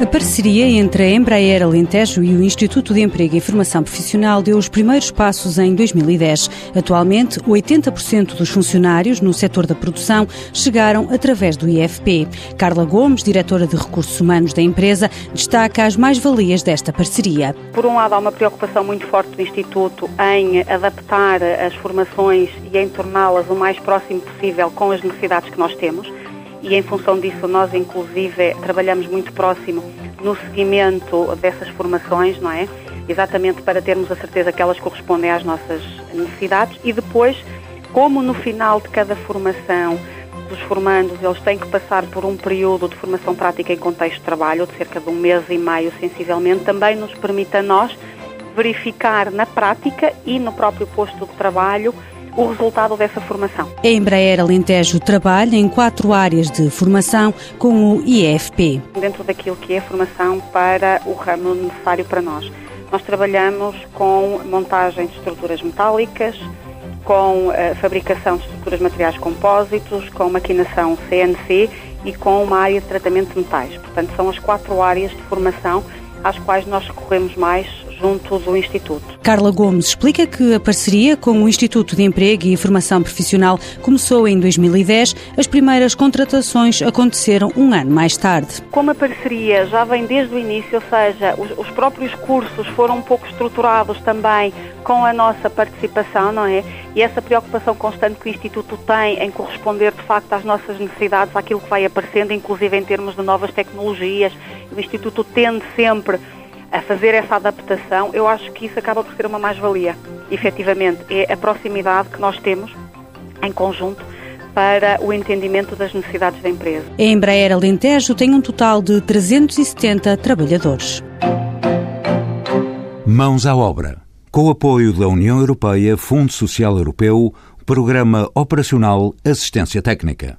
A parceria entre a Embraer Alentejo e o Instituto de Emprego e Formação Profissional deu os primeiros passos em 2010. Atualmente, 80% dos funcionários no setor da produção chegaram através do IFP. Carla Gomes, diretora de Recursos Humanos da empresa, destaca as mais-valias desta parceria. Por um lado, há uma preocupação muito forte do Instituto em adaptar as formações e em torná-las o mais próximo possível com as necessidades que nós temos e em função disso nós inclusive trabalhamos muito próximo no seguimento dessas formações, não é? Exatamente para termos a certeza que elas correspondem às nossas necessidades e depois, como no final de cada formação dos formandos eles têm que passar por um período de formação prática em contexto de trabalho, de cerca de um mês e meio sensivelmente, também nos permite a nós verificar na prática e no próprio posto de trabalho o resultado dessa formação. A Embraer Alentejo trabalha em quatro áreas de formação com o IFP. Dentro daquilo que é a formação para o ramo necessário para nós. Nós trabalhamos com montagem de estruturas metálicas, com a eh, fabricação de estruturas materiais compósitos, com maquinação CNC e com uma área de tratamento de metais. Portanto, são as quatro áreas de formação às quais nós recorremos mais junto do Instituto. Carla Gomes explica que a parceria com o Instituto de Emprego e Formação Profissional começou em 2010. As primeiras contratações aconteceram um ano mais tarde. Como a parceria já vem desde o início, ou seja, os, os próprios cursos foram um pouco estruturados também com a nossa participação, não é? E essa preocupação constante que o Instituto tem em corresponder de facto às nossas necessidades, àquilo que vai aparecendo, inclusive em termos de novas tecnologias. O Instituto tende sempre a fazer essa adaptação, eu acho que isso acaba por ser uma mais-valia. Efetivamente, é a proximidade que nós temos em conjunto para o entendimento das necessidades da empresa. A Embraer Alentejo tem um total de 370 trabalhadores. Mãos à obra. Com o apoio da União Europeia, Fundo Social Europeu, Programa Operacional Assistência Técnica.